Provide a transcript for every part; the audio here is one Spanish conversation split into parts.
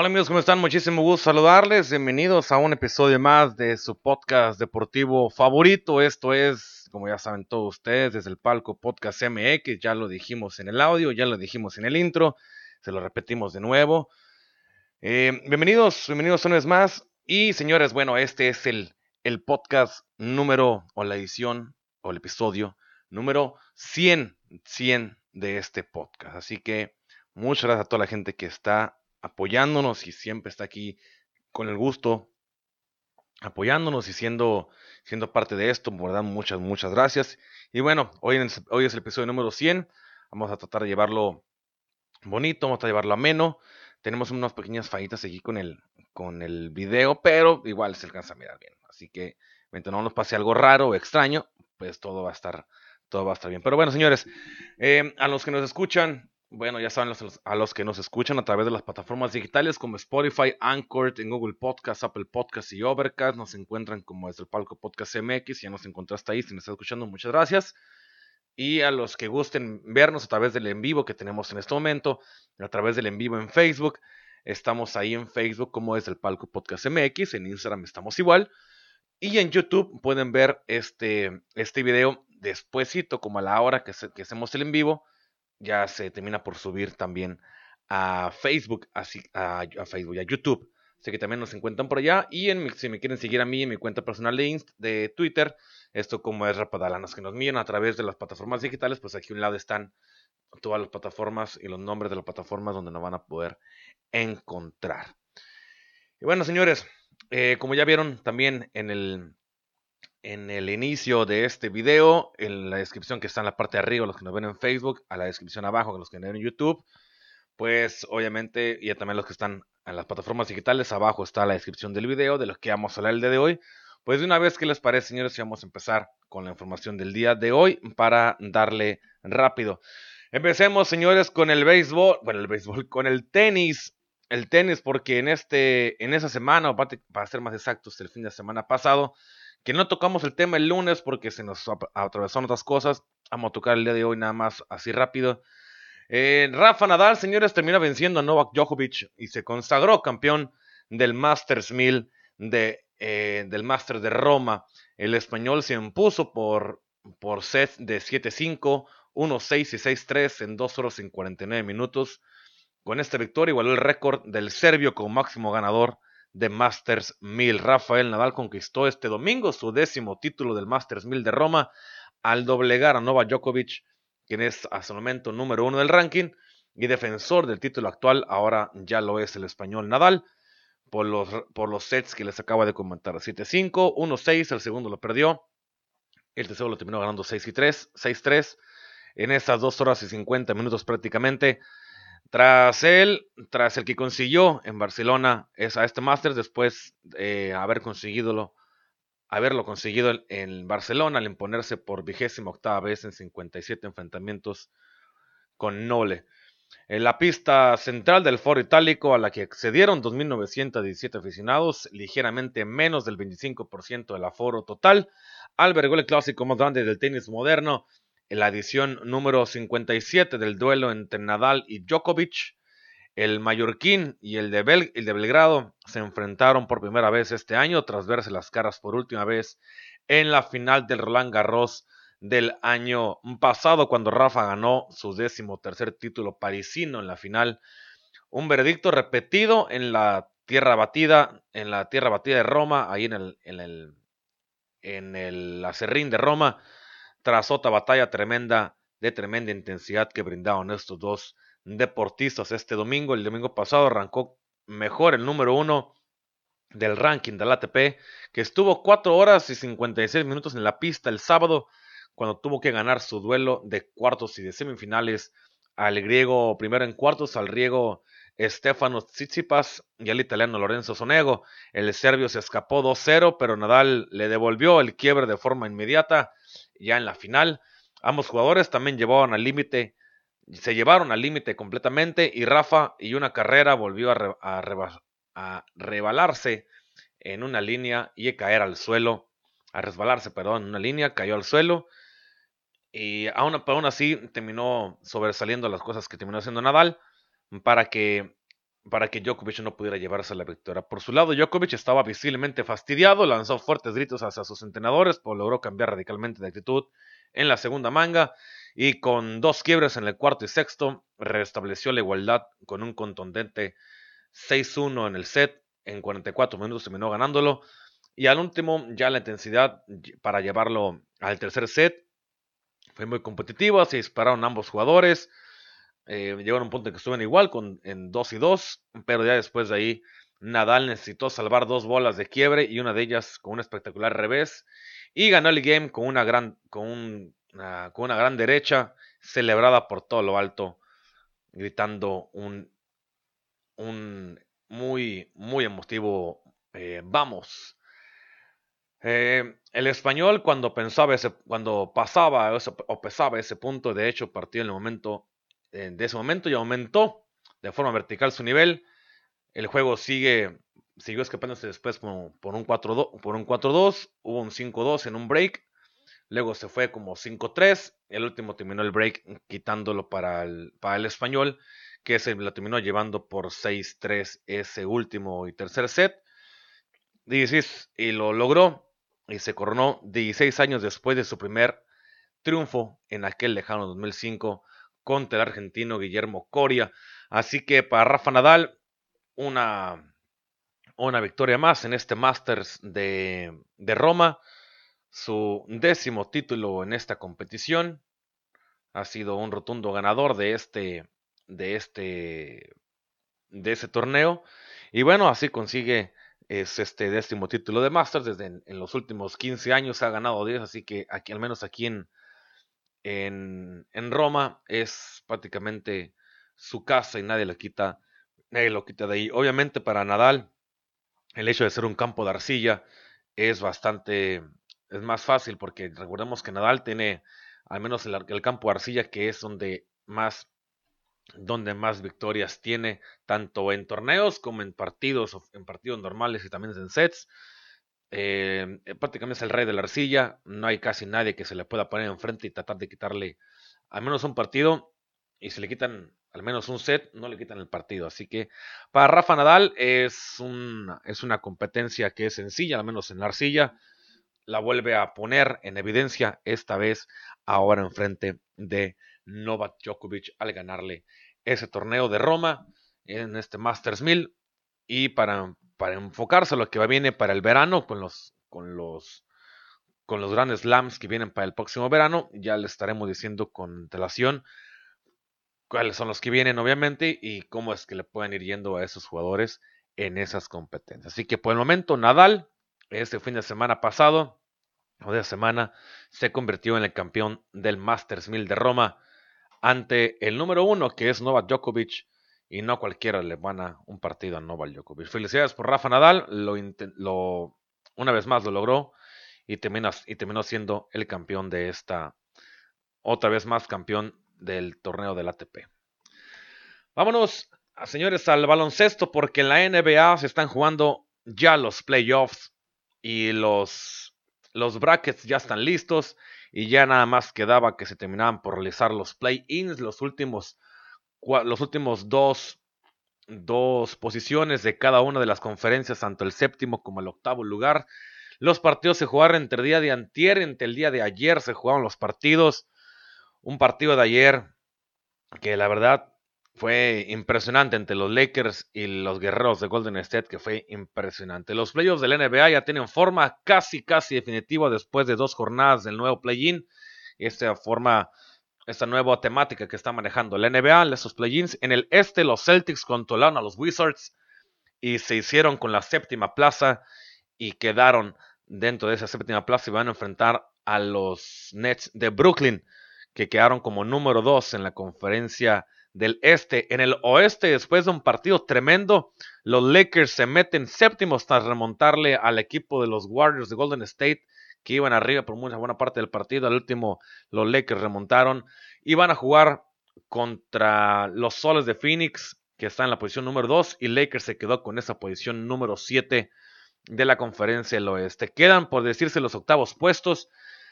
Hola amigos, ¿cómo están? Muchísimo gusto saludarles. Bienvenidos a un episodio más de su podcast deportivo favorito. Esto es, como ya saben todos ustedes, desde el palco Podcast MX. Ya lo dijimos en el audio, ya lo dijimos en el intro. Se lo repetimos de nuevo. Eh, bienvenidos, bienvenidos una vez más. Y señores, bueno, este es el, el podcast número, o la edición, o el episodio número 100, 100 de este podcast. Así que muchas gracias a toda la gente que está apoyándonos y siempre está aquí con el gusto, apoyándonos y siendo, siendo parte de esto. Muchas, muchas gracias. Y bueno, hoy, hoy es el episodio número 100. Vamos a tratar de llevarlo bonito, vamos a llevarlo ameno. Tenemos unas pequeñas fallitas aquí con el, con el video, pero igual se alcanza a mirar bien. Así que mientras no nos pase algo raro o extraño, pues todo va a estar, todo va a estar bien. Pero bueno, señores, eh, a los que nos escuchan, bueno, ya saben a los que nos escuchan a través de las plataformas digitales como Spotify, Anchor, en Google Podcast, Apple Podcast y Overcast. Nos encuentran como desde el palco Podcast MX. Ya nos encontraste ahí si me estás escuchando. Muchas gracias. Y a los que gusten vernos a través del en vivo que tenemos en este momento, a través del en vivo en Facebook. Estamos ahí en Facebook como desde el palco Podcast MX. En Instagram estamos igual. Y en YouTube pueden ver este, este video despuesito, como a la hora que, que hacemos el en vivo ya se termina por subir también a Facebook, así, a, Facebook y a YouTube. Así que también nos encuentran por allá. Y en si me quieren seguir a mí en mi cuenta personal de, de Twitter, esto como es Rapadalanas, que nos miren a través de las plataformas digitales, pues aquí a un lado están todas las plataformas y los nombres de las plataformas donde nos van a poder encontrar. Y bueno, señores, eh, como ya vieron también en el, en el inicio de este video, en la descripción que está en la parte de arriba, los que nos ven en Facebook, a la descripción abajo, los que nos ven en YouTube, pues obviamente, y también los que están en las plataformas digitales, abajo está la descripción del video de los que vamos a hablar el día de hoy. Pues de una vez, ¿qué les parece, señores? Si vamos a empezar con la información del día de hoy para darle rápido. Empecemos, señores, con el béisbol, bueno, el béisbol, con el tenis. El tenis, porque en este, en esa semana, o para ser más exactos, el fin de semana pasado, que no tocamos el tema el lunes porque se nos atravesaron otras cosas. Vamos a tocar el día de hoy nada más así rápido. Eh, Rafa Nadal, señores, termina venciendo a Novak Djokovic y se consagró campeón del Masters 1000 de, eh, del Masters de Roma. El español se impuso por, por set de 7-5, 1-6 y 6-3 en 2 horas y 49 minutos. Con esta victoria igualó el récord del serbio como máximo ganador de Masters 1000. Rafael Nadal conquistó este domingo su décimo título del Masters 1000 de Roma al doblegar a Novak Djokovic, quien es hasta el momento número uno del ranking y defensor del título actual, ahora ya lo es el español Nadal, por los, por los sets que les acaba de comentar. 7-5, 1-6, el segundo lo perdió, el tercero lo terminó ganando 6 3, 6-3, en esas dos horas y 50 minutos prácticamente. Tras él, tras el que consiguió en Barcelona es a este Masters, después de haber conseguido haberlo conseguido en Barcelona al imponerse por vigésima octava vez en 57 enfrentamientos con Nole. En la pista central del Foro Itálico, a la que accedieron 2.917 aficionados, ligeramente menos del 25% del aforo total, albergó el clásico más grande del tenis moderno en la edición número 57 del duelo entre Nadal y Djokovic, el mallorquín y el de, Belgrado se enfrentaron por primera vez este año tras verse las caras por última vez en la final del Roland Garros del año pasado cuando Rafa ganó su décimo tercer título parisino en la final. Un veredicto repetido en la tierra batida, en la tierra batida de Roma, ahí en el, en el, en el acerrín de Roma, tras otra batalla tremenda de tremenda intensidad que brindaron estos dos deportistas este domingo. El domingo pasado arrancó mejor el número uno del ranking del ATP, que estuvo 4 horas y 56 minutos en la pista el sábado, cuando tuvo que ganar su duelo de cuartos y de semifinales al griego, primero en cuartos, al griego Stefano Tsitsipas y el italiano Lorenzo Sonego. El serbio se escapó 2-0, pero Nadal le devolvió el quiebre de forma inmediata ya en la final. Ambos jugadores también llevaron al límite, se llevaron al límite completamente y Rafa y una carrera volvió a, a rebalarse en una línea y a caer al suelo, a resbalarse, perdón, en una línea, cayó al suelo y aún, aún así terminó sobresaliendo las cosas que terminó haciendo Nadal para que, para que Djokovic no pudiera llevarse la victoria. Por su lado, Djokovic estaba visiblemente fastidiado, lanzó fuertes gritos hacia sus entrenadores, pero logró cambiar radicalmente de actitud en la segunda manga y con dos quiebres en el cuarto y sexto restableció la igualdad con un contundente 6-1 en el set. En 44 minutos terminó ganándolo. Y al último, ya la intensidad para llevarlo al tercer set fue muy competitiva. Se dispararon ambos jugadores. Eh, llegaron a un punto en que estuvieron igual con, en 2 y 2. Pero ya después de ahí, Nadal necesitó salvar dos bolas de quiebre y una de ellas con un espectacular revés. Y ganó el game con una gran, con con una gran derecha celebrada por todo lo alto, gritando un un muy, muy emotivo eh, vamos. Eh, el español cuando pensaba ese, cuando pasaba o pesaba ese punto, de hecho partió en el momento, de ese momento y aumentó de forma vertical su nivel. El juego sigue, siguió escapándose después por, un 4-2, por un 4-2, hubo un 5-2 en un break, luego se fue como 5-3, el último terminó el break quitándolo para el, para el español que se la terminó llevando por 6-3 ese último y tercer set. 16, y lo logró y se coronó 16 años después de su primer triunfo en aquel lejano 2005 contra el argentino Guillermo Coria. Así que para Rafa Nadal, una, una victoria más en este Masters de, de Roma, su décimo título en esta competición. Ha sido un rotundo ganador de este, de este de ese torneo y bueno así consigue es este décimo título de Masters desde en, los últimos 15 años ha ganado 10 así que aquí al menos aquí en, en, Roma es prácticamente su casa y nadie le quita nadie lo quita de ahí obviamente para Nadal el hecho de ser un campo de arcilla es bastante es más fácil porque recordemos que Nadal tiene al menos el, el campo de arcilla que es donde más donde más victorias tiene, tanto en torneos como en partidos, en partidos normales y también en sets. Eh, eh, prácticamente es el rey de la arcilla, no hay casi nadie que se le pueda poner enfrente y tratar de quitarle al menos un partido, y si le quitan al menos un set, no le quitan el partido. Así que para Rafa Nadal es, es una competencia que es sencilla, al menos en la arcilla. La vuelve a poner en evidencia, esta vez ahora enfrente de Novak Djokovic al ganarle ese torneo de Roma en este Masters 1000 y para, para enfocarse a lo que viene para el verano con los con los con los grandes slams que vienen para el próximo verano, ya les estaremos diciendo con antelación cuáles son los que vienen obviamente y cómo es que le pueden ir yendo a esos jugadores en esas competencias. Así que por el momento Nadal este fin de semana pasado o de semana se convirtió en el campeón del Masters 1000 de Roma ante el número uno que es Novak Djokovic y no cualquiera le a un partido a Novak Djokovic. Felicidades por Rafa Nadal, lo, una vez más lo logró y terminó, siendo el campeón de esta, otra vez más campeón del torneo del ATP. Vámonos, señores, al baloncesto porque en la NBA se están jugando ya los playoffs y los, los brackets ya están listos y ya nada más quedaba que se terminaban por realizar los play-ins, los últimos, los últimos dos, dos posiciones de cada una de las conferencias, tanto el séptimo como el octavo lugar. Los partidos se jugaron entre el día de antier, entre el día de ayer se jugaron los partidos. Un partido de ayer que la verdad fue impresionante entre los Lakers y los guerreros de Golden State, que fue impresionante. Los playoffs del NBA ya tienen forma casi, casi definitiva después de dos jornadas del nuevo play-in. Esta forma, esta nueva temática que está manejando la NBA, esos play-ins. En el este, los Celtics controlaron a los Wizards y se hicieron con la séptima plaza y quedaron dentro de esa séptima plaza y van a enfrentar a los Nets de Brooklyn, que quedaron como número dos en la conferencia del este. En el oeste, después de un partido tremendo, los Lakers se meten séptimos tras remontarle al equipo de los Warriors de Golden State, que iban arriba por mucha buena parte del partido. Al último, los Lakers remontaron. Iban a jugar contra los Soles de Phoenix, que está en la posición número 2, y Lakers se quedó con esa posición número 7 de la conferencia del oeste. Quedan, por decirse, los octavos puestos.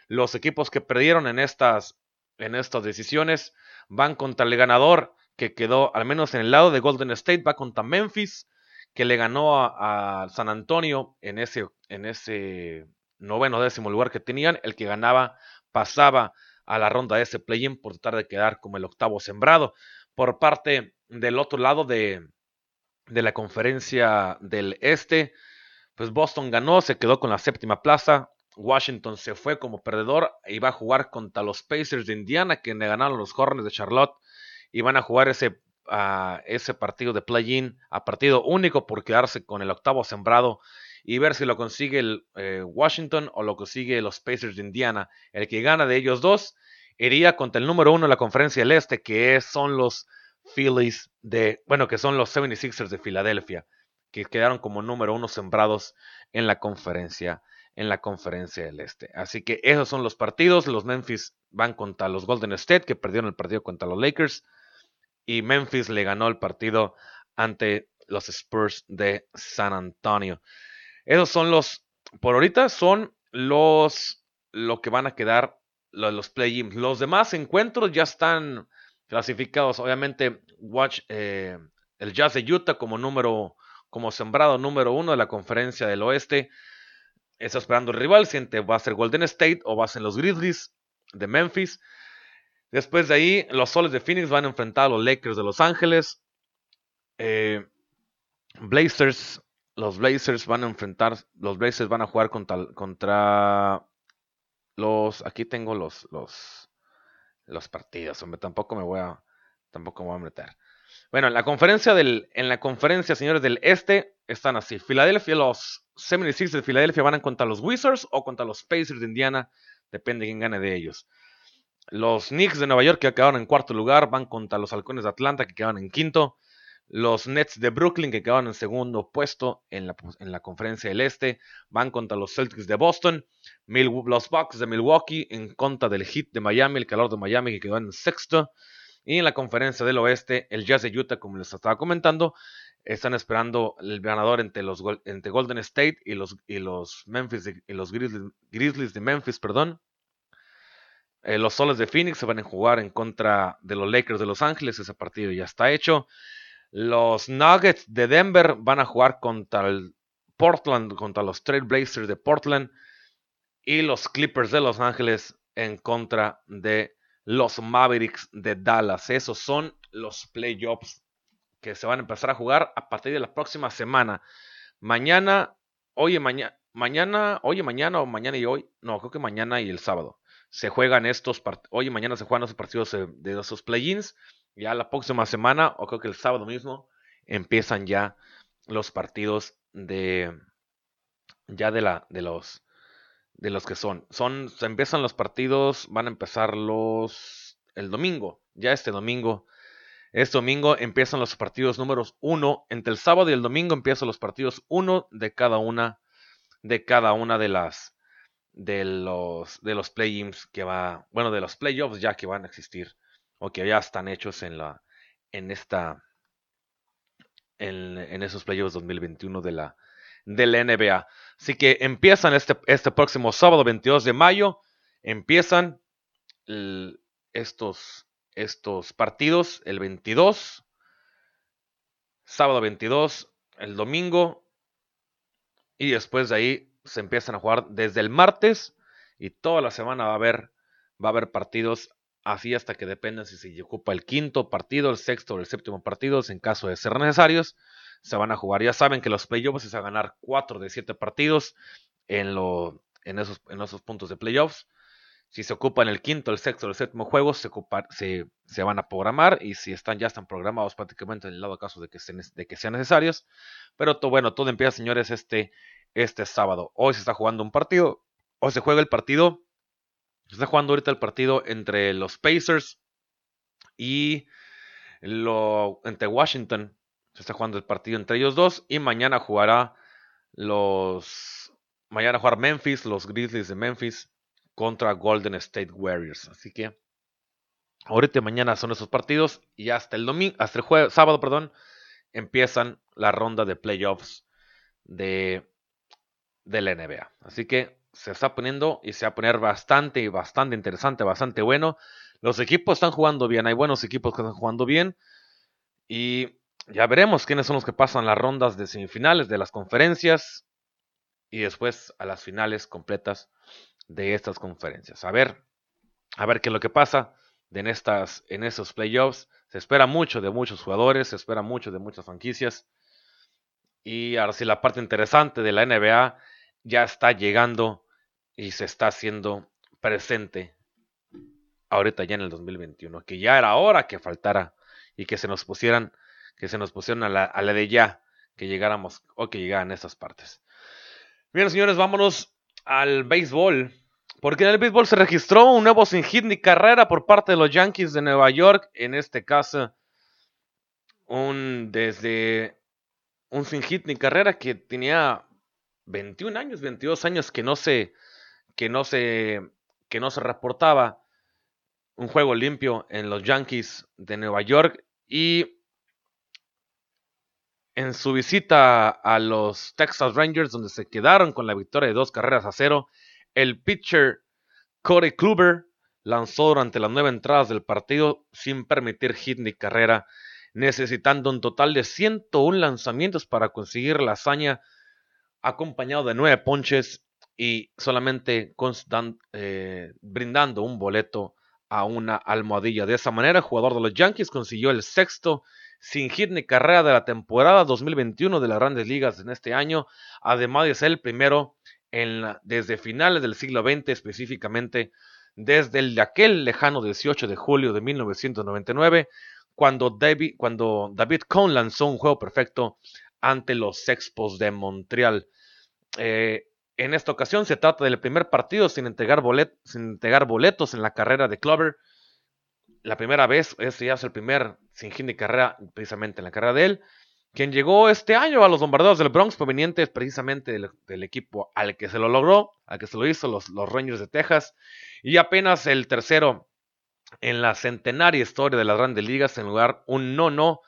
Los equipos que perdieron en estas, en estas decisiones van contra el ganador que quedó, al menos en el lado de Golden State, va contra Memphis, que le ganó a, San Antonio en ese, en ese noveno décimo lugar que tenían. El que ganaba pasaba a la ronda de ese play-in por tratar de quedar como el octavo sembrado. Por parte del otro lado de, de la conferencia del este, pues Boston ganó, se quedó con la séptima plaza. Washington se fue como perdedor y va a jugar contra los Pacers de Indiana, que le ganaron los Hornets de Charlotte. Y van a jugar ese, ese partido de play-in a partido único por quedarse con el octavo sembrado y ver si lo consigue el eh, Washington o lo consigue los Pacers de Indiana. El que gana de ellos dos iría contra el número uno de la conferencia del este, que son los Phillies de, bueno, que son los 76ers de Filadelfia, que quedaron como número uno sembrados en la conferencia en la conferencia del este. Así que esos son los partidos. Los Memphis van contra los Golden State, que perdieron el partido contra los Lakers. Y Memphis le ganó el partido ante los Spurs de San Antonio. Esos son los, por ahorita son los, lo que van a quedar los, play-ins. Los demás encuentros ya están clasificados. Obviamente, watch eh, el Jazz de Utah como número, como sembrado número uno de la conferencia del oeste está esperando el rival, siente va a ser Golden State o va a ser los Grizzlies de Memphis. Después de ahí, los Soles de Phoenix van a enfrentar a los Lakers de Los Ángeles. Eh, Blazers, los Blazers van a enfrentar, los Blazers van a jugar contra, contra los, aquí tengo los, los, partidos, hombre, tampoco me voy a, tampoco me voy a meter. Bueno, en la conferencia del, en la conferencia, señores del este, están así. Filadelfia, los 76 de Filadelfia van a contra los Wizards o contra los Pacers de Indiana, depende de quién gane de ellos. Los Knicks de Nueva York que quedaron en cuarto lugar van contra los Halcones de Atlanta que quedaron en quinto. Los Nets de Brooklyn que quedaron en segundo puesto en la, en la conferencia del este van contra los Celtics de Boston. los Bucks de Milwaukee en contra del Heat de Miami, el calor de Miami que quedó en sexto. Y en la conferencia del oeste, el Jazz de Utah, como les estaba comentando, están esperando el ganador entre los entre Golden State y los, y los Memphis y los Grizzlies, de Memphis, perdón. Eh, los Soles de Phoenix se van a jugar en contra de los Lakers de Los Ángeles, ese partido ya está hecho. Los Nuggets de Denver van a jugar contra el Portland, contra los Trail Blazers de Portland. Y los Clippers de Los Ángeles en contra de los Mavericks de Dallas. Esos son los playoffs que se van a empezar a jugar a partir de la próxima semana. Mañana, oye, mañana, mañana, oye, mañana o mañana y hoy, no, creo que mañana y el sábado. Se juegan estos partidos, hoy y mañana se juegan esos partidos de esos play-ins. Ya la próxima semana, o creo que el sábado mismo, empiezan ya los partidos de, ya de la, de los, de los que son. Son, se empiezan los partidos, van a empezar los el domingo, ya este domingo. Este domingo empiezan los partidos números uno. Entre el sábado y el domingo empiezan los partidos uno de cada una de cada una de las de los de los play-ins que va, bueno, de los playoffs ya que van a existir o que ya están hechos en la en esta en, esos playoffs 2021 de la de la NBA. Así que empiezan este, este próximo sábado 22 de mayo, empiezan estos, estos partidos el 22, sábado 22, el domingo, y después de ahí se empiezan a jugar desde el martes y toda la semana va a haber, va a haber partidos así hasta que dependa si se ocupa el quinto partido, el sexto o el séptimo partido, en caso de ser necesarios se van a jugar. Ya saben que los playoffs es a ganar 4 de 7 partidos en, esos, puntos de playoffs. Si se ocupan el quinto, el sexto o el séptimo juego, se, van a programar y si están ya están programados prácticamente en el lado caso de que, de que sean necesarios. Pero bueno, todo empieza, señores, este, este sábado. Hoy se está jugando un partido. Hoy se juega el partido. Está jugando ahorita el partido entre los Pacers y Lo, entre Washington se está jugando el partido entre ellos dos y mañana jugará los mañana jugar Memphis, los Grizzlies de Memphis contra Golden State Warriors. Así que ahorita y mañana son esos partidos y hasta el domingo, hasta el jueves, sábado, perdón, empiezan la ronda de playoffs de, de la NBA. Así que se está poniendo y se va a poner bastante, bastante interesante, bastante bueno. Los equipos están jugando bien, hay buenos equipos que están jugando bien y ya veremos quiénes son los que pasan las rondas de semifinales de las conferencias y después a las finales completas de estas conferencias. A ver, a ver qué es lo que pasa en, estas, en esos playoffs. Se espera mucho de muchos jugadores, se espera mucho de muchas franquicias. Y ahora sí, la parte interesante de la NBA ya está llegando y se está haciendo presente ahorita ya en el 2021. Que ya era hora que faltara y que se nos pusieran, que se nos pusieran a la, de ya, que llegáramos o que llegaran estas partes. Bien, señores, vámonos al béisbol. Porque en el béisbol se registró un nuevo sin hit ni carrera por parte de los Yankees de Nueva York. En este caso, un desde un sin hit ni carrera que tenía 21 años, 22 años que no se que no se que no se reportaba un juego limpio en los Yankees de Nueva York y en su visita a los Texas Rangers donde se quedaron con la victoria de dos carreras a cero el pitcher Corey Kluber lanzó durante las nueve entradas del partido sin permitir hit ni carrera, necesitando un total de 101 lanzamientos para conseguir la hazaña, acompañado de nueve ponches y solamente eh, brindando un boleto a una almohadilla. De esa manera, el jugador de los Yankees consiguió el sexto sin hit ni carrera de la temporada 2021 de las grandes ligas en este año, además de ser el primero desde finales del siglo XX, específicamente desde el de aquel lejano 18 de julio de 1999, cuando David, cuando David Cohn lanzó un juego perfecto ante los Expos de Montreal. Eh, en esta ocasión se trata del primer partido sin entregar, sin entregar boletos en la carrera de Clover. La primera vez, ese ya es el primer sin hit de carrera, precisamente en la carrera de él quien llegó este año a los bombardeos del Bronx, provenientes precisamente del, equipo al que se lo logró, al que se lo hizo los, los Rangers de Texas, y apenas el tercero en la centenaria historia de las grandes ligas, en lugar un no-no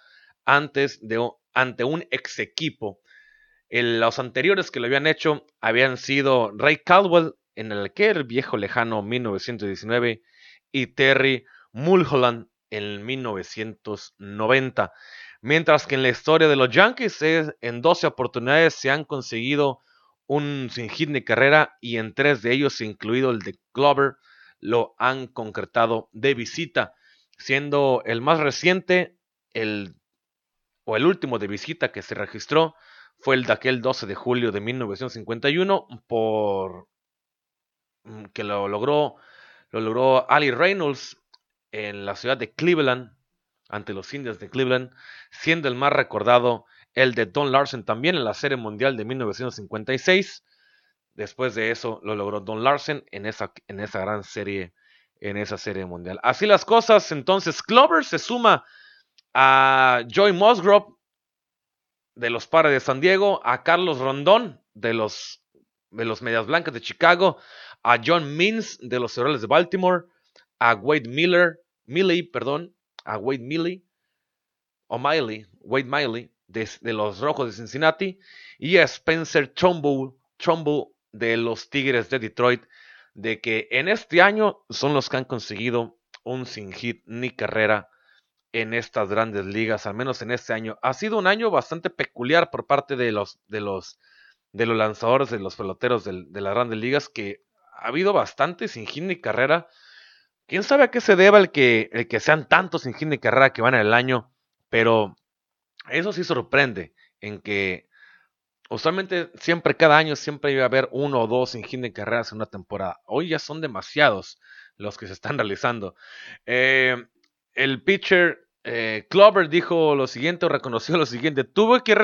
antes de, ante un ex equipo. Los anteriores que lo habían hecho habían sido Ray Caldwell en el que el viejo lejano 1919 y Terry Mulholland en 1990. Mientras que en la historia de los Yankees, en 12 oportunidades se han conseguido un sin hit de carrera y en tres de ellos, incluido el de Glover, lo han concretado de visita, siendo el más reciente el, o el último de visita que se registró fue el de aquel 12 de julio de 1951 por mm, que lo logró lo logró Ali Reynolds en la ciudad de Cleveland ante los Indians de Cleveland, siendo el más recordado el de Don Larsen también en la Serie Mundial de 1956. Después de eso lo logró Don Larsen en esa, en esa gran serie, en esa serie mundial. Así las cosas, entonces Clover se suma a Joy Musgrove de los Padres de San Diego, a Carlos Rondón de los, de los Medias Blancas de Chicago, a John Means de los Orioles de Baltimore, a Wade Miller, Milley, perdón, a Wade Miley, o Miley, Wade Miley, de, los Rojos de Cincinnati, y a Spencer Trumbull, Trumbull de los Tigres de Detroit, de que en este año son los que han conseguido un sin hit ni carrera en estas grandes ligas, al menos en este año. Ha sido un año bastante peculiar por parte de los, de los, de los lanzadores, de los peloteros de, las grandes ligas, que ha habido bastante sin hit ni carrera Quién sabe a qué se deba el que, el que sean tantos sin hit carrera que van en el año, pero eso sí sorprende en que usualmente siempre cada año siempre iba a haber uno o dos sin hit carreras en una temporada. Hoy ya son demasiados los que se están realizando. Eh, el pitcher eh, Clover dijo lo siguiente, o reconoció lo siguiente, tuve que,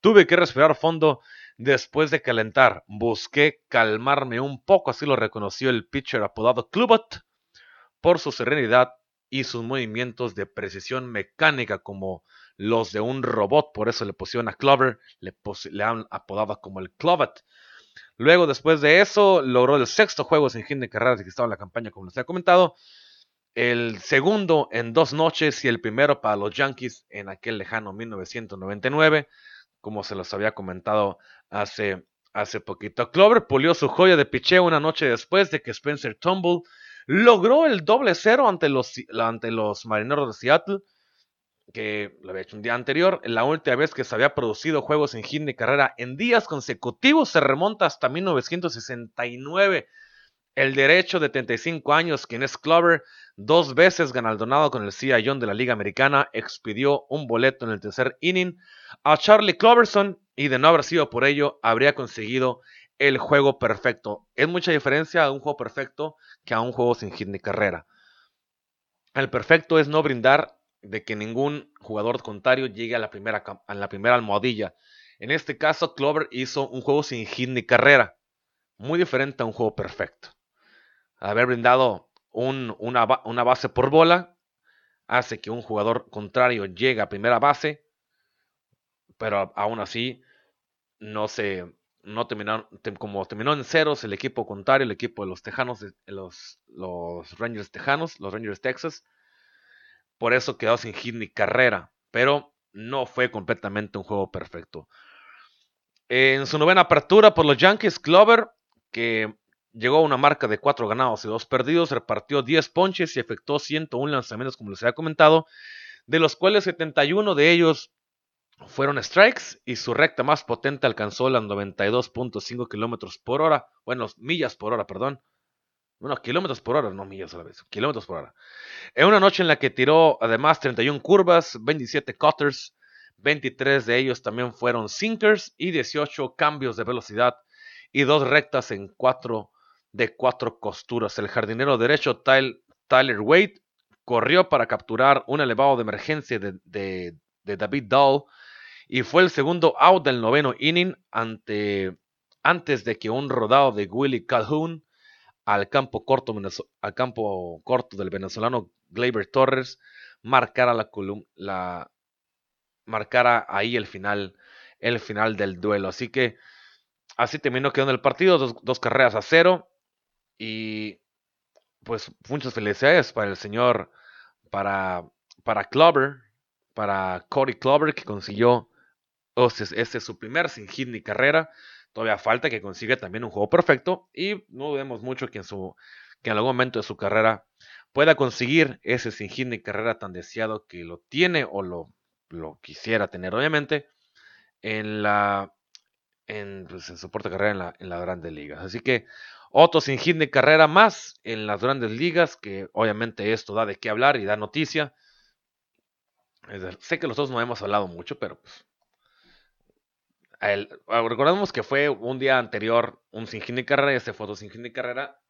tuve que respirar fondo después de calentar, busqué calmarme un poco, así lo reconoció el pitcher apodado Clubot por su serenidad y sus movimientos de precisión mecánica como los de un robot, por eso le pusieron a Clover, le, le han apodado como el Clovet. Luego, después de eso, logró el sexto juego sin hit de carreras que estaba en la campaña, como les he comentado. El segundo en dos noches y el primero para los Yankees en aquel lejano 1999, como se los había comentado hace, hace poquito. Clover pulió su joya de picheo una noche después de que Spencer Tumble logró el doble cero ante los, ante los marineros de Seattle, que lo había hecho un día anterior. La última vez que se había producido juegos en hit de carrera en días consecutivos se remonta hasta 1969. El derecho de 35 años, quien es Clover, dos veces ganaldonado con el Cy Young de la Liga Americana, expidió un boleto en el tercer inning a Charlie Cloverson y de no haber sido por ello, habría conseguido el juego perfecto. Es mucha diferencia a un juego perfecto que a un juego sin hit ni carrera. El perfecto es no brindar de que ningún jugador contrario llegue a la primera, a la primera almohadilla. En este caso, Clover hizo un juego sin hit ni carrera. Muy diferente a un juego perfecto. Haber brindado una, base por bola hace que un jugador contrario llegue a primera base, pero aún así no se, no terminaron, como terminó en ceros el equipo contrario, el equipo de los Tejanos, los, los Rangers Tejanos, los Rangers Texas. Por eso quedó sin hit ni carrera, pero no fue completamente un juego perfecto. En su novena apertura por los Yankees, Clover, que llegó a una marca de 4 ganados y 2 perdidos, repartió 10 ponches y efectuó 101 lanzamientos, como les había comentado, de los cuales 71 de ellos fueron strikes y su recta más potente alcanzó las 92.5 kilómetros por hora, bueno, millas por hora, perdón. Bueno, kilómetros por hora, no millas a la vez, kilómetros por hora. En una noche en la que tiró además 31 curvas, 27 cutters, 23 de ellos también fueron sinkers y 18 cambios de velocidad y dos rectas en cuatro de cuatro costuras. El jardinero derecho Tyler Wade corrió para capturar un elevado de emergencia de, de David Dahl y fue el segundo out del noveno inning ante, antes de que un rodado de Willie Calhoun al campo corto, al campo corto del venezolano Gleyber Torres marcara la, la marcara ahí el final el final del duelo así que así terminó quedando el partido dos, dos carreras a cero y pues muchas felicidades para el señor para para Clover para Cody Clover que consiguió este es su primer sin hit ni carrera. Todavía falta que consiga también un juego perfecto. Y no dudemos mucho que en, su, que en algún momento de su carrera pueda conseguir ese sin hit ni carrera tan deseado que lo tiene o lo, lo quisiera tener, obviamente, en la en, pues, su carrera en, la, en las grandes ligas. Así que otro sin hit ni carrera más en las grandes ligas, que obviamente esto da de qué hablar y da noticia. sé que los dos no hemos hablado mucho, pero pues Ah, recordemos que fue un día anterior un sin de carrera este fue otro sin de carrera.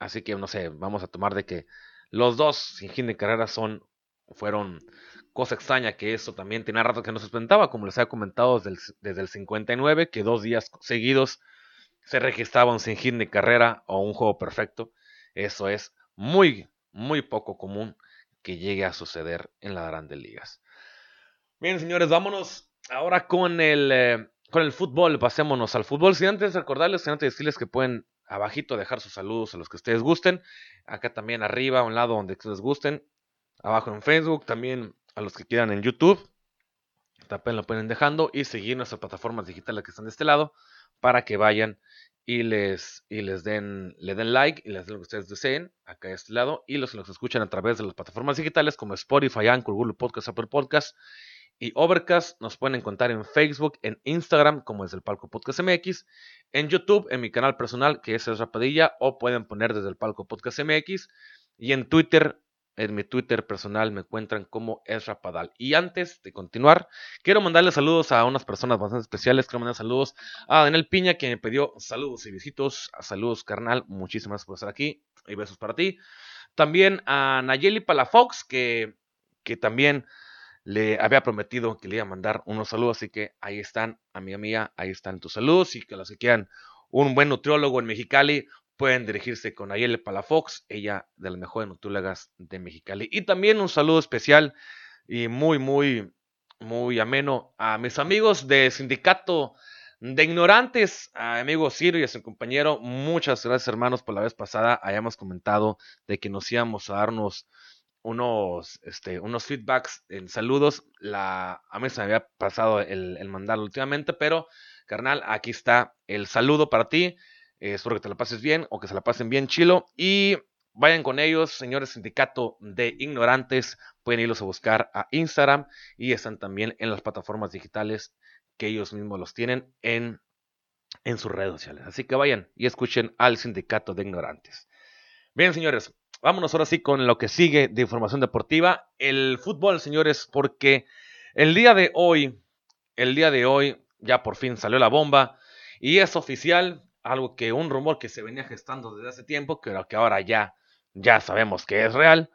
Así que no sé, vamos a tomar de que los dos sin de carrera son, fueron cosa extraña que eso también tenía rato que no se presentaba, como les había comentado desde el, desde el 59, que dos días seguidos se registraba un sin de carrera o un juego perfecto. Eso es muy, muy poco común que llegue a suceder en las grandes ligas. Bien, señores, vámonos ahora con el, eh, con el fútbol, pasémonos al fútbol. Si antes recordarles, si antes decirles que pueden abajito dejar sus saludos a los que ustedes gusten. Acá también arriba, a un lado donde ustedes gusten. Abajo en Facebook, también a los que quieran en YouTube. También lo pueden dejando y seguir nuestras plataformas digitales que están de este lado para que vayan y les, y les den, le den like y les den lo que ustedes deseen acá de este lado. Y los que los escuchan a través de las plataformas digitales como Spotify, Anchor, Google Podcast, Apple Podcast y Overcast. Nos pueden encontrar en Facebook, en Instagram, como es el Palco Podcast MX, en YouTube, en mi canal personal, que es Ezra Padilla, o pueden poner desde el Palco Podcast MX, y en Twitter, en mi Twitter personal, me encuentran como Ezra Padal. Y antes de continuar, quiero mandarle saludos a unas personas bastante especiales. Quiero mandar saludos a Daniel Piña, que me pidió saludos y visitos. Saludos, carnal. Muchísimas gracias por estar aquí. Y besos para ti. También a Nayeli Palafox, que, que también le había prometido que le iba a mandar unos saludos, así que ahí están, amiga mía, ahí están tus saludos y que los que quieran un buen nutriólogo en Mexicali, pueden dirigirse con Ayele Palafox, ella de las mejores nutriólogas de Mexicali. Y también un saludo especial y muy, muy, muy ameno a mis amigos de Sindicato de Ignorantes, a amigo Ciro y a su compañero. Muchas gracias, hermanos, por la vez pasada hayamos comentado de que nos íbamos a darnos unos, este, unos feedbacks en saludos. La, a mí se me había pasado el, el mandarlo últimamente, pero carnal, aquí está el saludo para ti. Espero que te la pases bien o que se la pasen bien chilo. Y vayan con ellos, señores sindicato de ignorantes. Pueden irlos a buscar a Instagram y están también en las plataformas digitales que ellos mismos los tienen en, en sus redes sociales. Así que vayan y escuchen al sindicato de ignorantes. Bien, señores, vámonos ahora sí con lo que sigue de información deportiva. El fútbol, señores, porque el día de hoy, el día de hoy ya por fin salió la bomba y es oficial, algo que un rumor que se venía gestando desde hace tiempo, pero que ahora ya, ya sabemos que es real.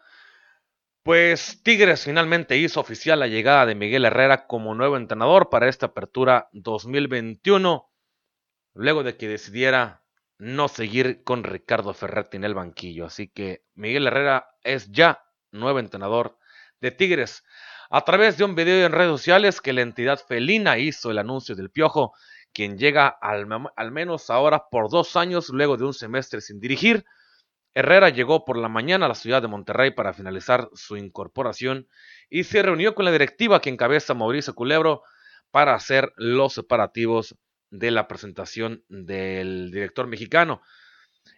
Pues Tigres finalmente hizo oficial la llegada de Miguel Herrera como nuevo entrenador para esta apertura 2021, luego de que decidiera no seguir con Ricardo Ferretti en el banquillo. Así que Miguel Herrera es ya nuevo entrenador de Tigres. A través de un video en redes sociales que la entidad felina hizo el anuncio del piojo, quien llega al, menos ahora por dos años luego de un semestre sin dirigir. Herrera llegó por la mañana a la ciudad de Monterrey para finalizar su incorporación y se reunió con la directiva que encabeza Mauricio Culebro para hacer los separativos de la presentación del director mexicano.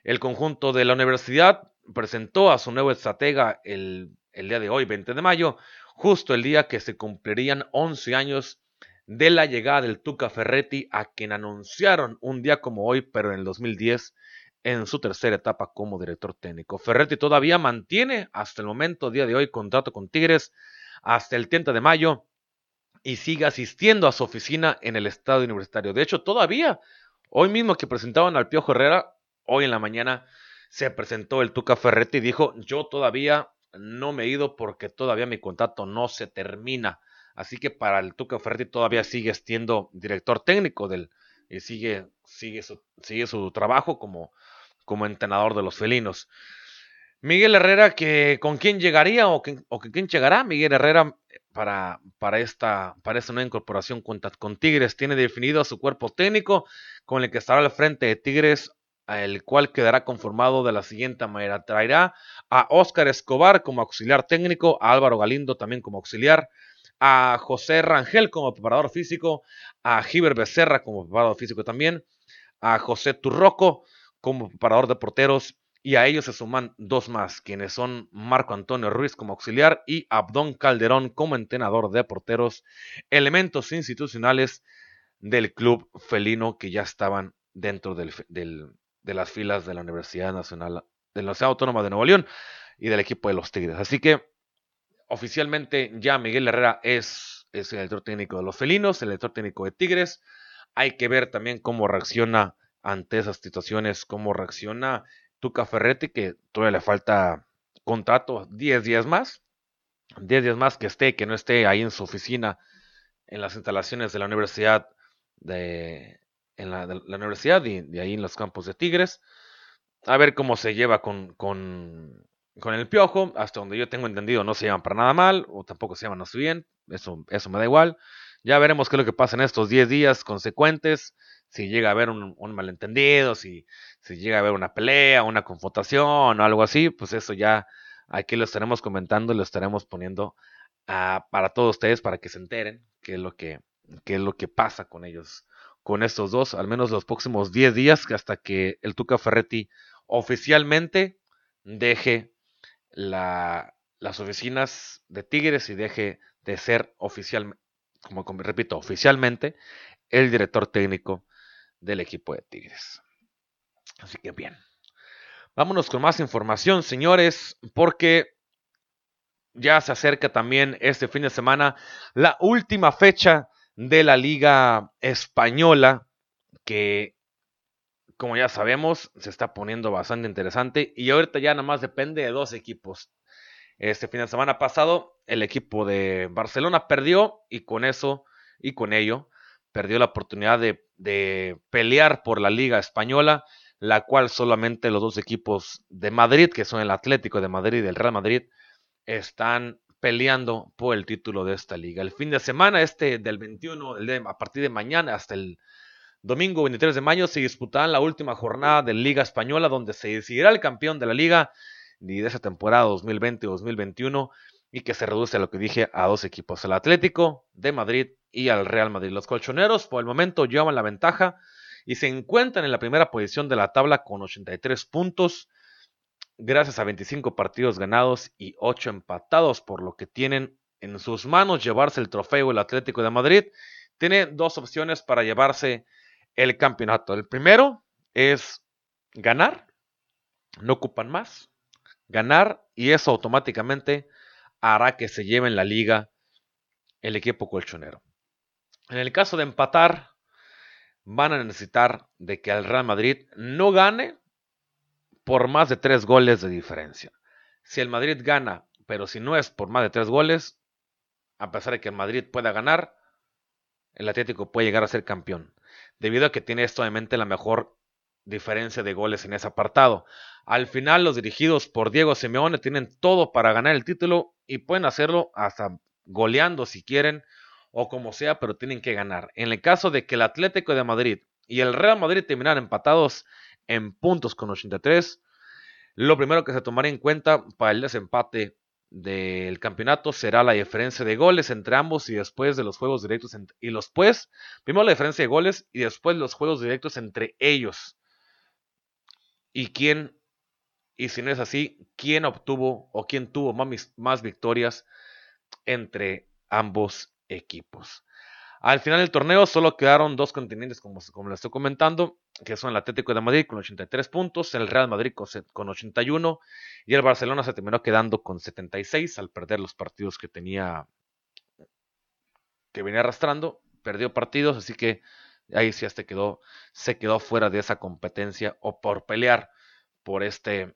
El conjunto de la universidad presentó a su nuevo estratega el, el día de hoy, 20 de mayo, justo el día que se cumplirían 11 años de la llegada del Tuca Ferretti, a quien anunciaron un día como hoy, pero en el 2010, en su tercera etapa como director técnico. Ferretti todavía mantiene hasta el momento, día de hoy, contrato con Tigres hasta el 30 de mayo y sigue asistiendo a su oficina en el estado universitario. De hecho, todavía, hoy mismo que presentaban al Piojo Herrera, hoy en la mañana se presentó el Tuca Ferretti y dijo, yo todavía no me he ido porque todavía mi contrato no se termina. Así que para el Tuca Ferretti todavía sigue siendo director técnico del y sigue, sigue, su, sigue su trabajo como, como entrenador de los felinos. Miguel Herrera, que con quién llegaría o, que, o quién llegará. Miguel Herrera para, para, esta, para esta nueva incorporación con, con Tigres tiene definido su cuerpo técnico con el que estará al frente de Tigres el cual quedará conformado de la siguiente manera. Traerá a Óscar Escobar como auxiliar técnico, a Álvaro Galindo también como auxiliar, a José Rangel como preparador físico, a Giver Becerra como preparador físico también, a José Turroco como preparador de porteros y a ellos se suman dos más, quienes son Marco Antonio Ruiz como auxiliar y Abdón Calderón como entrenador de porteros, elementos institucionales del club felino que ya estaban dentro del, de las filas de la Universidad Nacional, de la Universidad Autónoma de Nuevo León y del equipo de los Tigres. Así que oficialmente ya Miguel Herrera es, el director técnico de los felinos, el director técnico de Tigres. Hay que ver también cómo reacciona ante esas situaciones, cómo reacciona Tuca Ferretti, que todavía le falta contrato 10 días más, 10 días más que esté, que no esté ahí en su oficina, en las instalaciones de la Universidad de, en la, universidad y de ahí en los campos de Tigres. A ver cómo se lleva con, con, el piojo. Hasta donde yo tengo entendido no se llevan para nada mal o tampoco se llevan así bien. Eso, eso me da igual. Ya veremos qué es lo que pasa en estos 10 días consecuentes. Si llega a haber un, malentendido, si, si llega a haber una pelea, una confrontación o algo así, pues eso ya aquí lo estaremos comentando y lo estaremos poniendo para todos ustedes para que se enteren qué es lo que, qué es lo que pasa con ellos con estos dos, al menos los próximos 10 días, hasta que el Tuca Ferretti oficialmente deje la, las oficinas de Tigres y deje de ser como, como repito, oficialmente el director técnico del equipo de Tigres. Así que bien. Vámonos con más información, señores, porque ya se acerca también este fin de semana la última fecha de la Liga Española, que como ya sabemos, se está poniendo bastante interesante y ahorita ya nada más depende de dos equipos. Este fin de semana pasado, el equipo de Barcelona perdió y con eso y con ello perdió la oportunidad de, pelear por la Liga Española. la cual solamente los dos equipos de Madrid, que son el Atlético de Madrid y el Real Madrid, están peleando por el título de esta liga. El fin de semana, este del 21, a partir de mañana hasta el domingo 23 de mayo, se disputará la última jornada de Liga Española, donde se decidirá el campeón de la liga de esa temporada 2020-2021 y que se reduce a lo que dije a dos equipos, el Atlético de Madrid y al Real Madrid. Los colchoneros por el momento llevan la ventaja y se encuentran en la primera posición de la tabla con 83 puntos gracias a 25 partidos ganados y 8 empatados, por lo que tienen en sus manos llevarse el trofeo el Atlético de Madrid. Tiene dos opciones para llevarse el campeonato. El primero es ganar, no ocupan más, ganar y eso automáticamente hará que se lleven la liga el equipo colchonero. En el caso de empatar, van a necesitar de que el Real Madrid no gane por más de tres goles de diferencia. Si el Madrid gana, pero si no es por más de tres goles, a pesar de que el Madrid pueda ganar, el Atlético puede llegar a ser campeón, debido a que tiene esto en mente la mejor diferencia de goles en ese apartado. Al final, los dirigidos por Diego Simeone tienen todo para ganar el título y pueden hacerlo hasta goleando si quieren o como sea, pero tienen que ganar. En el caso de que el Atlético de Madrid y el Real Madrid terminaran empatados en puntos con 83. Lo primero que se tomará en cuenta para el desempate del campeonato será la diferencia de goles entre ambos y después de los juegos directos y los pues primero la diferencia de goles y después los juegos directos entre ellos. Y quién y si no es así quién obtuvo o quién tuvo más, más victorias entre ambos equipos al final del torneo solo quedaron dos continentes, como, como les estoy comentando, que son el Atlético de Madrid con 83 puntos, el Real Madrid con 81 y el Barcelona se terminó quedando con 76 al perder los partidos que tenía, que venía arrastrando, perdió partidos, así que ahí sí hasta quedó, se quedó fuera de esa competencia o por pelear por este,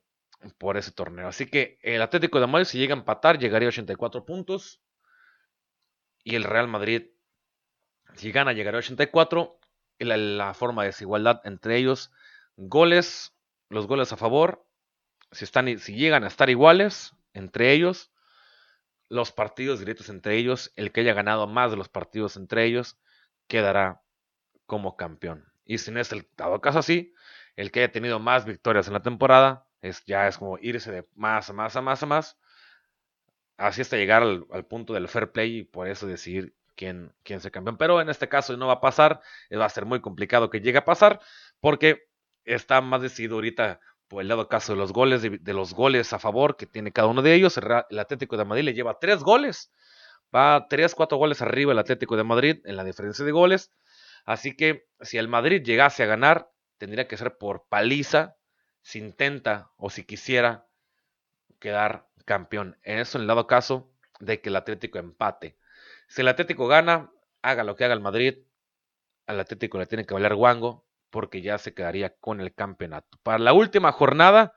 por ese torneo. Así que el Atlético de Madrid si llega a empatar llegaría a 84 puntos y el Real Madrid si gana, llegará a 84. La, forma de desigualdad entre ellos. Goles, los goles a favor. Si, están, si llegan a estar iguales entre ellos. Los partidos directos entre ellos. El que haya ganado más de los partidos entre ellos. Quedará como campeón. Y si no es el dado caso así. El que haya tenido más victorias en la temporada. Es, ya es como irse de más a más a más a más. Así hasta llegar al, al punto del fair play y por eso decidir quién, quién se campeón. Pero en este caso no va a pasar, eh, va a ser muy complicado que llegue a pasar, porque está más decidido ahorita por el lado caso de los goles, de, los goles a favor que tiene cada uno de ellos. El, Atlético de Madrid le lleva tres goles, va tres, cuatro goles arriba el Atlético de Madrid en la diferencia de goles. Así que si el Madrid llegase a ganar, tendría que ser por paliza, si intenta o si quisiera quedar campeón. En eso, en el lado caso de que el Atlético empate. Si el Atlético gana, haga lo que haga el Madrid, al Atlético le tiene que valer guango porque ya se quedaría con el campeonato. Para la última jornada,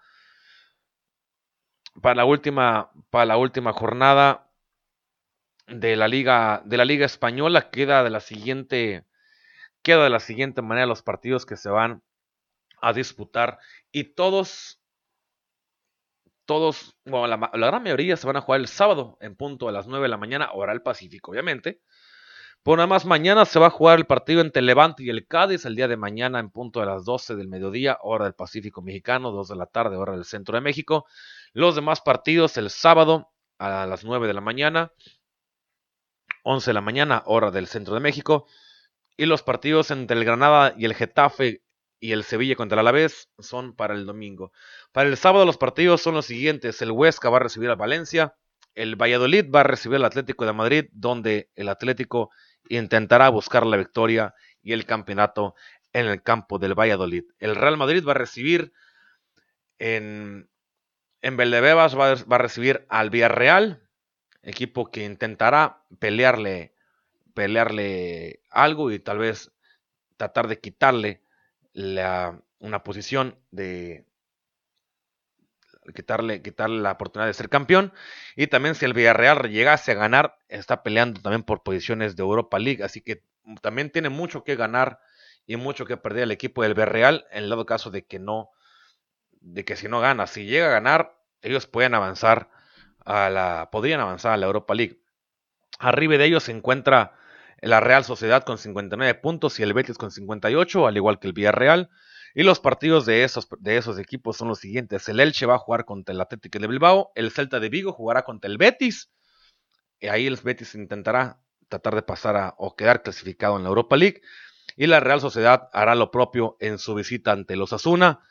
para la última, para la última jornada de la liga de la liga española queda de la siguiente queda de la siguiente manera los partidos que se van a disputar y todos todos, bueno, la, gran mayoría se van a jugar el sábado en punto a las 9 de la mañana, hora del Pacífico, obviamente. Por nada más mañana se va a jugar el partido entre Levante y el Cádiz el día de mañana en punto a las 12 del mediodía, hora del Pacífico Mexicano, 2 de la tarde, hora del Centro de México. Los demás partidos el sábado a las 9 de la mañana, 11 de la mañana, hora del Centro de México. Y los partidos entre el Granada y el Getafe y el Sevilla contra el Alavés son para el domingo. Para el sábado los partidos son los siguientes. El Huesca va a recibir al Valencia. El Valladolid va a recibir al Atlético de Madrid, donde el Atlético intentará buscar la victoria y el campeonato en el campo del Valladolid. El Real Madrid va a recibir en, en Beldebebas, va, va a recibir al Villarreal, equipo que intentará pelearle, pelearle algo y tal vez tratar de quitarle la, una posición de quitarle, quitarle la oportunidad de ser campeón. Y también si el Villarreal llegase a ganar, está peleando también por posiciones de Europa League. Así que también tiene mucho que ganar y mucho que perder el equipo del Villarreal en el caso de que no, de que si no gana, si llega a ganar, ellos pueden avanzar a la, podrían avanzar a la Europa League. Arriba de ellos se encuentra la Real Sociedad con 59 puntos y el Betis con 58, al igual que el Villarreal. Y los partidos de esos, de esos equipos son los siguientes. El Elche va a jugar contra el Atlético de Bilbao. El Celta de Vigo jugará contra el Betis. Y ahí el Betis intentará tratar de pasar a, o quedar clasificado en la Europa League. Y la Real Sociedad hará lo propio en su visita ante los Asuna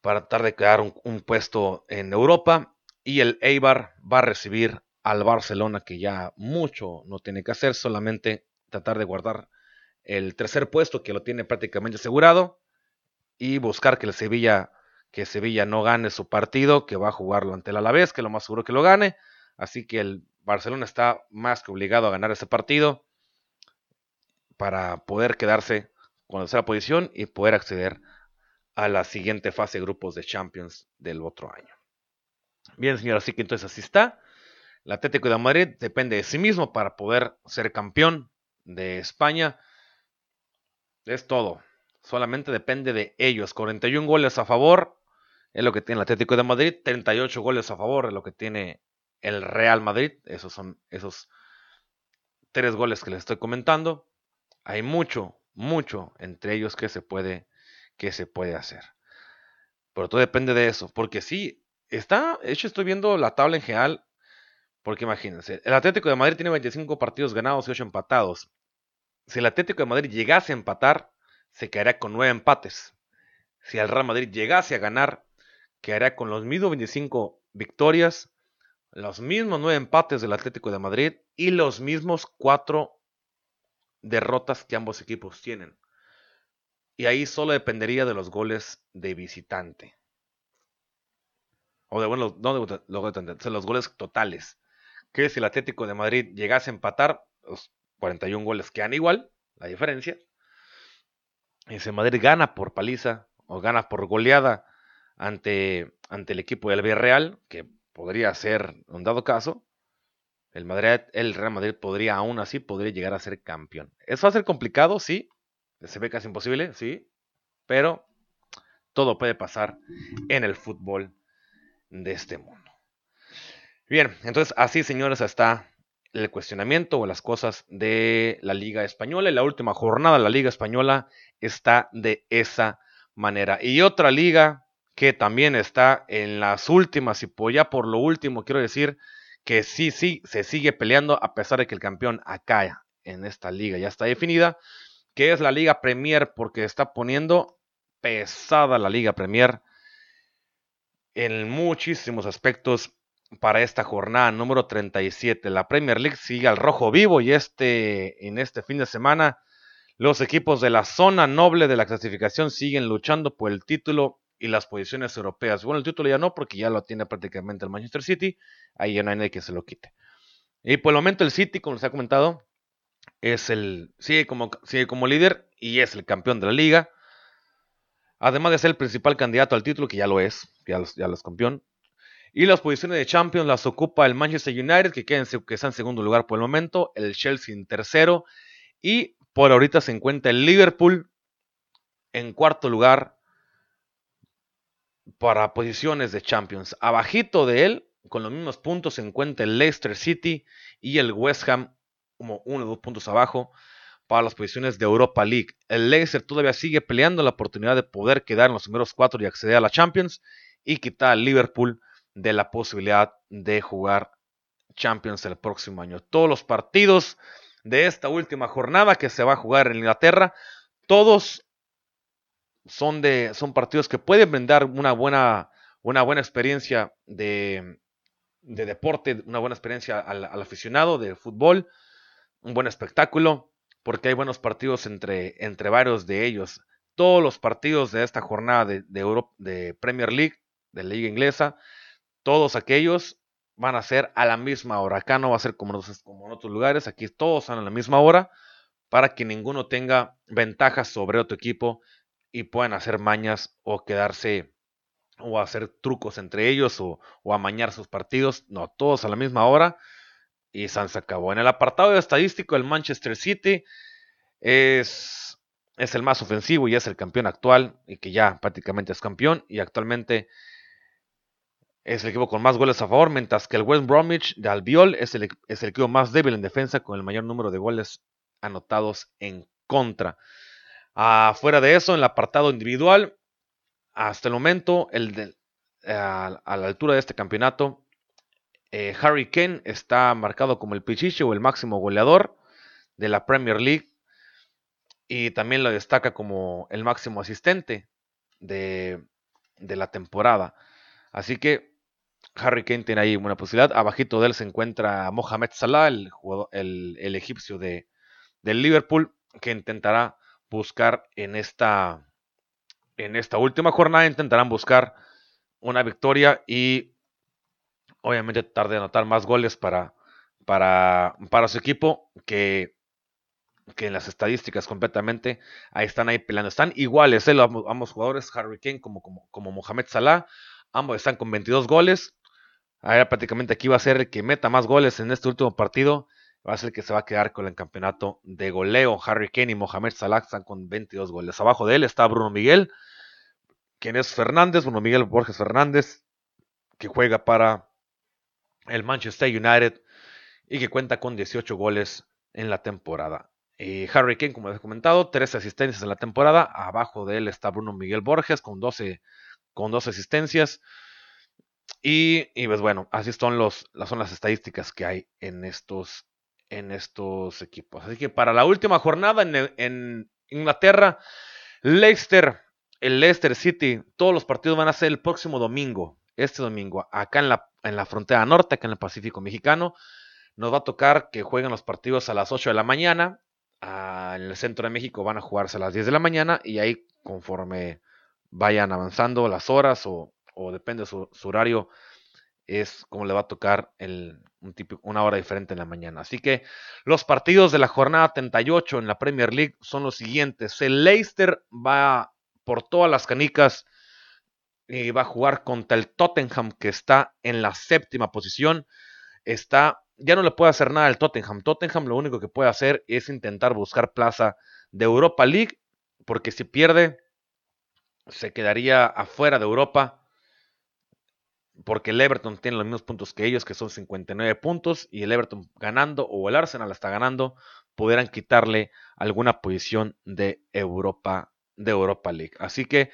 para tratar de quedar un, puesto en Europa. Y el Eibar va a recibir al Barcelona, que ya mucho no tiene que hacer, solamente tratar de guardar el tercer puesto, que lo tiene prácticamente asegurado, y buscar que el Sevilla, que Sevilla no gane su partido, que va a jugarlo ante el Alavés, que lo más seguro que lo gane. Así que el Barcelona está más que obligado a ganar ese partido para poder quedarse con la tercera posición y poder acceder a la siguiente fase de grupos de Champions del otro año. Bien, señor, así que entonces así está. El Atlético de Madrid depende de sí mismo para poder ser campeón de España. Es todo. Solamente depende de ellos. 41 goles a favor es lo que tiene el Atlético de Madrid. 38 goles a favor es lo que tiene el Real Madrid. Esos son esos tres goles que les estoy comentando hay mucho, mucho entre ellos que se puede, que se puede hacer. Pero todo depende de eso. Porque sí, está, de hecho estoy viendo la tabla en general. Porque imagínense, el Atlético de Madrid tiene 25 partidos ganados y 8 empatados. Si el Atlético de Madrid llegase a empatar, se quedaría con 9 empates. Si el Real Madrid llegase a ganar, quedaría con los mismos 25 victorias, los mismos 9 empates del Atlético de Madrid y los mismos 4 derrotas que ambos equipos tienen. Y ahí solo dependería de los goles de visitante. O de, bueno, no de, los goles totales. Que si el Atlético de Madrid llegase a empatar, los 41 goles quedan igual, la diferencia. Y si Madrid gana por paliza o gana por goleada ante, ante el equipo del Villarreal, que podría ser un dado caso, el, Madrid, el Real Madrid podría, aún así, podría llegar a ser campeón. ¿Eso va a ser complicado? Sí. Se ve casi imposible, sí. Pero todo puede pasar en el fútbol de este mundo. Bien, entonces así, señores, está el cuestionamiento o las cosas de la Liga Española. Y la última jornada de la Liga Española está de esa manera. Y otra liga que también está en las últimas, y ya por lo último, quiero decir, que sí, sí, se sigue peleando a pesar de que el campeón acá en esta liga ya está definida, que es la Liga Premier, porque está poniendo pesada la Liga Premier en muchísimos aspectos para esta jornada número 37. La Premier League sigue al rojo vivo y este, en este fin de semana los equipos de la zona noble de la clasificación siguen luchando por el título y las posiciones europeas. Bueno, el título ya no, porque ya lo tiene prácticamente el Manchester City. Ahí ya no hay nadie que se lo quite. Y por el momento el City, como les ha comentado, es el, sigue, como, sigue como líder y es el campeón de la liga. Además de ser el principal candidato al título, que ya lo es, ya, ya lo es campeón. Y las posiciones de Champions las ocupa el Manchester United, que, que está en segundo lugar por el momento. El Chelsea en tercero. Y por ahorita se encuentra el Liverpool en cuarto lugar para posiciones de Champions. Abajito de él, con los mismos puntos, se encuentra el Leicester City y el West Ham como uno o dos puntos abajo para las posiciones de Europa League. El Leicester todavía sigue peleando la oportunidad de poder quedar en los primeros cuatro y acceder a la Champions y quitar al Liverpool de la posibilidad de jugar Champions el próximo año. Todos los partidos de esta última jornada que se va a jugar en Inglaterra, todos son, de, son partidos que pueden brindar una buena, una buena experiencia de, de deporte, una buena experiencia al, aficionado de fútbol, un buen espectáculo, porque hay buenos partidos entre, entre varios de ellos. Todos los partidos de esta jornada de, de, de Premier League, de Liga Inglesa, todos aquellos van a ser a la misma hora. Acá no va a ser como, en otros lugares, aquí todos son a la misma hora para que ninguno tenga ventajas sobre otro equipo y puedan hacer mañas o quedarse o hacer trucos entre ellos o, amañar sus partidos. No, todos a la misma hora y San se acabó. En el apartado estadístico, el Manchester City es es el más ofensivo y es el campeón actual y que ya prácticamente es campeón y actualmente es el equipo con más goles a favor, mientras que el West Bromwich de Albiol es el, es el equipo más débil en defensa con el mayor número de goles anotados en contra. Afuera de eso, en el apartado individual, hasta el momento, el de, a, la altura de este campeonato, eh, Harry Kane está marcado como el pichiche o el máximo goleador de la Premier League y también lo destaca como el máximo asistente de, la temporada. Así que Harry Kane tiene ahí una posibilidad. Abajito de él se encuentra Mohamed Salah, el, egipcio de, del Liverpool, que intentará buscar en esta, en esta última jornada, intentarán buscar una victoria y obviamente tratar de anotar más goles para, para, para su equipo que que en las estadísticas completamente ahí están ahí peleando. Están iguales, ¿eh? ambos, jugadores, Harry Kane como, como, como Mohamed Salah, ambos están con 22 goles. Ahora prácticamente aquí va a ser el que meta más goles en este último partido. Va a ser el que se va a quedar con el campeonato de goleo. Harry Kane y Mohamed Salah están con 22 goles. Abajo de él está Bruno Miguel, quien es Fernández, Bruno Miguel Borges Fernández, que juega para el Manchester United y que cuenta con 18 goles en la temporada. Eh, Harry Kane, como les he comentado, 13 asistencias en la temporada. Abajo de él está Bruno Miguel Borges con 12, con 12 asistencias. Y, y, pues bueno, así son, los, son las estadísticas que hay en estos, en estos equipos. Así que para la última jornada en, Inglaterra, Leicester, el Leicester City, todos los partidos van a ser el próximo domingo, este domingo, acá en la, en la frontera norte, acá en el Pacífico Mexicano. Nos va a tocar que jueguen los partidos a las 8 de la mañana en el centro de México van a jugarse a las 10 de la mañana y ahí conforme vayan avanzando las horas o, depende de su, horario, es como le va a tocar el, una hora diferente en la mañana. Así que los partidos de la jornada 38 en la Premier League son los siguientes. El Leicester va por todas las canicas y va a jugar contra el Tottenham que está en la séptima posición. Está ya no le puede hacer nada al Tottenham. Tottenham lo único que puede hacer es intentar buscar plaza de Europa League, porque si pierde, se quedaría afuera de Europa, porque el Everton tiene los mismos puntos que ellos, que son 59 puntos, y el Everton ganando, o el Arsenal está ganando, pudieran quitarle alguna posición de Europa, de Europa League. Así que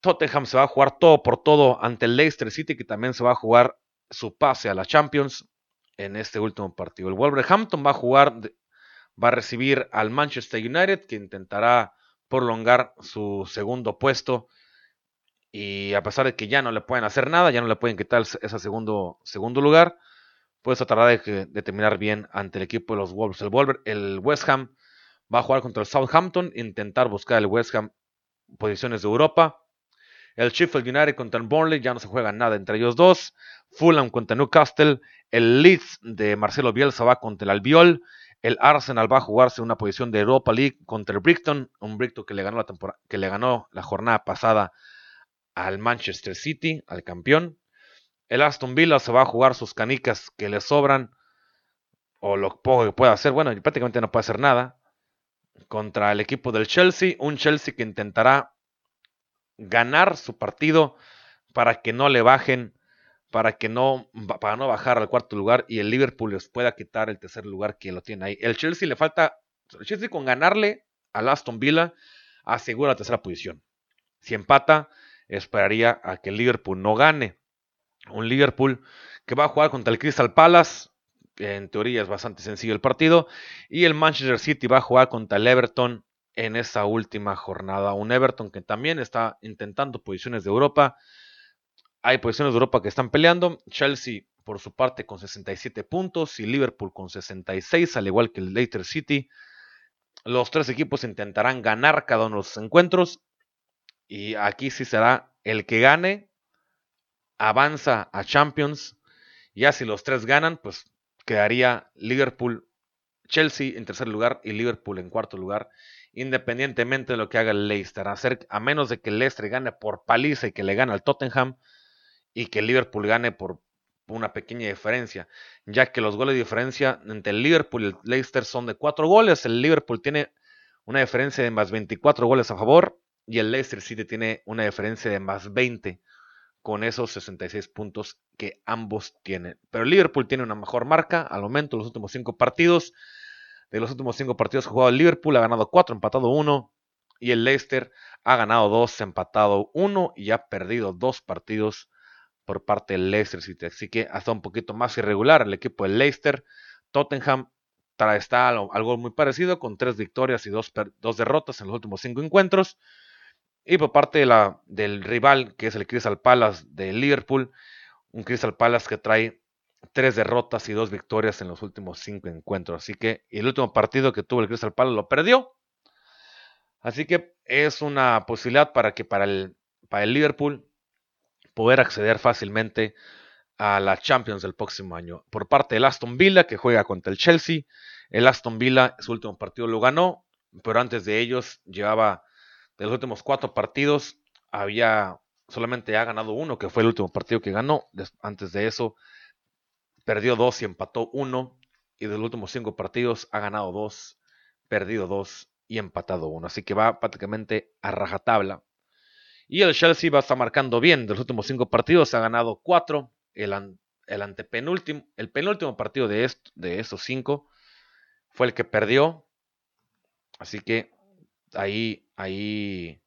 Tottenham se va a jugar todo por todo ante el Leicester City, que también se va a jugar su pase a la Champions en este último partido. El Wolverhampton va a jugar, va a recibir al Manchester United, que intentará prolongar su segundo puesto. Y a pesar de que ya no le pueden hacer nada, ya no le pueden quitar ese segundo, segundo lugar, pues tratará de, de, terminar bien ante el equipo de los Wolves. El, el West Ham va a jugar contra el Southampton, intentar buscar el West Ham posiciones de Europa. El Sheffield United contra el Burnley, ya no se juega nada entre ellos dos. Fulham contra Newcastle. El Leeds de Marcelo Bielsa va contra el Albiol. El Arsenal va a jugarse una posición de Europa League contra el Brighton. Un Brighton que le ganó la, temporada, que le ganó la jornada pasada al Manchester City, al campeón. El Aston Villa se va a jugar sus canicas que le sobran. O lo poco que pueda hacer. Bueno, prácticamente no puede hacer nada. Contra el equipo del Chelsea. Un Chelsea que intentará ganar su partido para que no le bajen, para que no, para no bajar al cuarto lugar y el Liverpool les pueda quitar el tercer lugar que lo tiene ahí. El Chelsea le falta, el Chelsea con ganarle al Aston Villa asegura la tercera posición. Si empata, esperaría a que el Liverpool no gane. Un Liverpool que va a jugar contra el Crystal Palace. En teoría es bastante sencillo el partido. Y el Manchester City va a jugar contra el Everton en esa última jornada. Un Everton que también está intentando posiciones de Europa. Hay posiciones de Europa que están peleando. Chelsea, por su parte, con 67 puntos y Liverpool con 66, al igual que el Leicester City. Los tres equipos intentarán ganar cada uno de los encuentros. Y aquí sí será el que gane, avanza a Champions. Ya si los tres ganan, pues quedaría Liverpool, Chelsea en tercer lugar y Liverpool en cuarto lugar independientemente de lo que haga el Leicester. A, menos de que el Leicester gane por paliza y que le gane al Tottenham y que Liverpool gane por una pequeña diferencia, ya que los goles de diferencia entre el Liverpool y el Leicester son de cuatro goles. El Liverpool tiene una diferencia de más 24 goles a favor y el Leicester City tiene una diferencia de más 20 con esos 66 puntos que ambos tienen. Pero Liverpool tiene una mejor marca al momento los últimos 5 partidos. De los últimos 5 partidos jugado Liverpool ha ganado 4, empatado 1 y el Leicester ha ganado 2, empatado 1 y ha perdido 2 partidos por parte del Leicester City. Así que hasta un poquito más irregular el equipo del Leicester. Tottenham está algo muy parecido con 3 victorias y 2 derrotas en los últimos 5 encuentros. Y por parte de la, del rival, que es el Crystal Palace de Liverpool, un Crystal Palace que trae tres derrotas y dos victorias en los últimos cinco encuentros. Así que el último partido que tuvo el Crystal Palace lo perdió. Así que es una posibilidad para que para el, para el Liverpool poder acceder fácilmente a la Champions del próximo año. Por parte del Aston Villa, que juega contra el Chelsea, el Aston Villa su último partido lo ganó, pero antes de ellos llevaba de los últimos cuatro partidos, había solamente ha ganado uno, que fue el último partido que ganó. Antes de eso, perdió dos y empató uno. Y de los últimos cinco partidos ha ganado dos, perdido dos y empatado uno. Así que va prácticamente a rajatabla. Y el Chelsea va a estar marcando bien. De los últimos cinco partidos ha ganado cuatro. El, el antepenúltimo, el penúltimo partido de, de estos cinco fue el que perdió. Así que ahí, ahí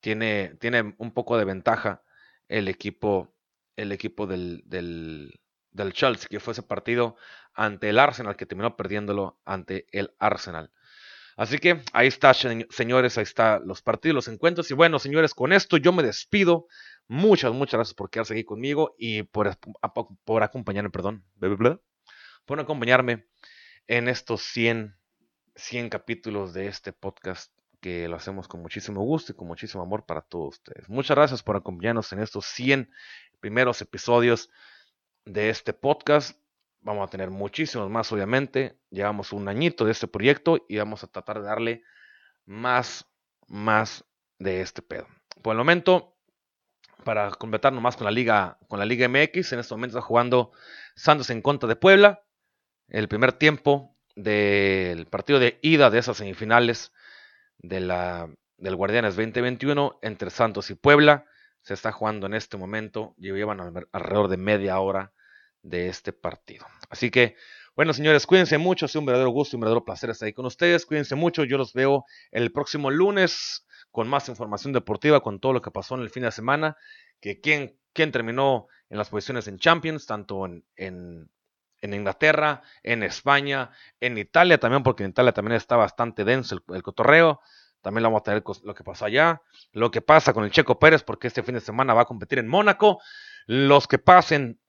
tiene, tiene un poco de ventaja el equipo, el equipo del, del, Chelsea, que fue ese partido ante el Arsenal, que terminó perdiéndolo ante el Arsenal. Así que ahí está, señores, ahí están los partidos, los encuentros. Y bueno, señores, con esto yo me despido. Muchas, muchas gracias por quedarse aquí conmigo y por, por acompañarme, perdón, por acompañarme en estos 100, 100 capítulos de este podcast que lo hacemos con muchísimo gusto y con muchísimo amor para todos ustedes. Muchas gracias por acompañarnos en estos 100 primeros episodios de este podcast. Vamos a tener muchísimos más, obviamente. Llevamos un añito de este proyecto y vamos a tratar de darle más, más de este pedo. Por el momento, para completarnos más con la Liga, con la Liga MX, en este momento está jugando Santos en contra de Puebla. El primer tiempo del partido de ida de esas semifinales de la, del Guardianes 2021 entre Santos y Puebla. Se está jugando en este momento. Llevan alrededor de media hora de este partido. Así que, bueno, señores, cuídense mucho. Ha sido un verdadero gusto y un verdadero placer estar ahí con ustedes. Cuídense mucho. Yo los veo el próximo lunes con más información deportiva, con todo lo que pasó en el fin de semana. Que quién, quién terminó en las posiciones en Champions, tanto en, en, en Inglaterra, en España, en Italia también, porque en Italia también está bastante denso el, cotorreo. También lo vamos a tener lo que pasó allá, lo que pasa con el Checo Pérez, porque este fin de semana va a competir en Mónaco, los que pasen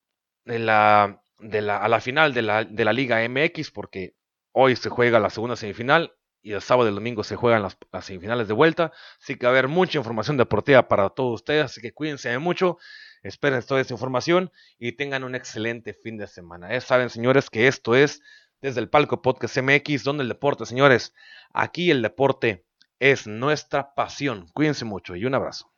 de la, a la final de la Liga MX, porque hoy se juega la segunda semifinal y el sábado y el domingo se juegan las, semifinales de vuelta. Así que va a haber mucha información deportiva para todos ustedes, así que cuídense mucho. Esperen toda esta información y tengan un excelente fin de semana. Ya saben, señores, que esto es desde el Palco Podcast MX, donde el deporte, señores, aquí el deporte es nuestra pasión. Cuídense mucho y un abrazo.